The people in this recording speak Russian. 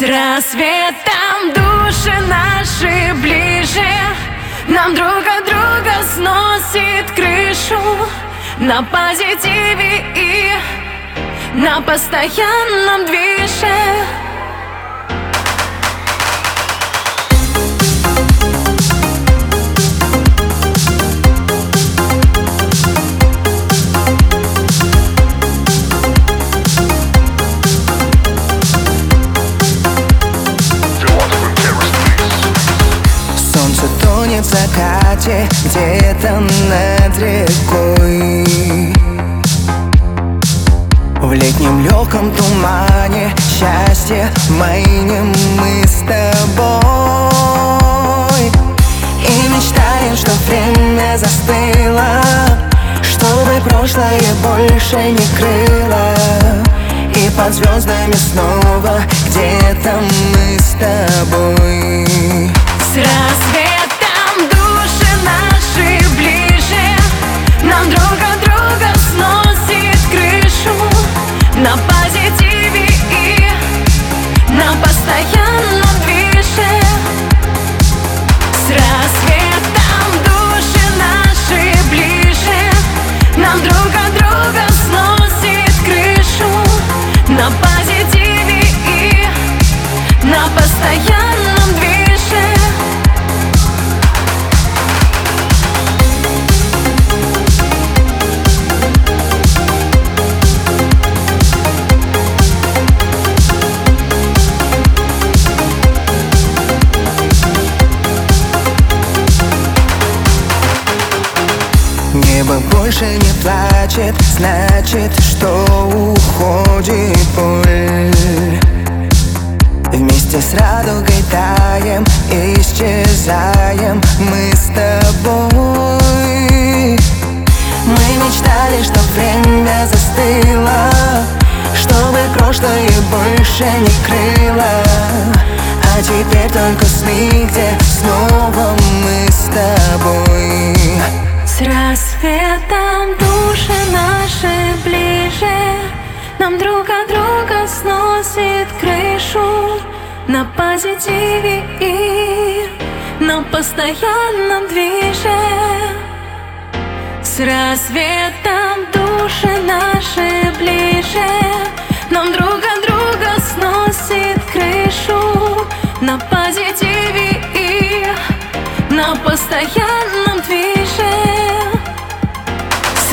С рассветом души наши ближе. Нам друг от друга сносит крышу На позитиве и на постоянном движе в закате где-то над рекой. В летнем легком тумане счастье майнем мы с тобой. И мечтаем, что время застыло Чтобы прошлое больше не крыло. И под звездами снова где-то мы Нам постоянно Небо больше не плачет, значит, что уходит боль. Вместе с радугой таем, исчезаем мы с тобой. Мы мечтали, что время застыло Чтобы прошлое больше не крыло. А теперь только сны, где снова мы нам друг от друга сносит крышу На позитиве и на постоянном движе. С рассветом души наши ближе. Нам друг от друга сносит крышу На позитиве и на постоянном движе. С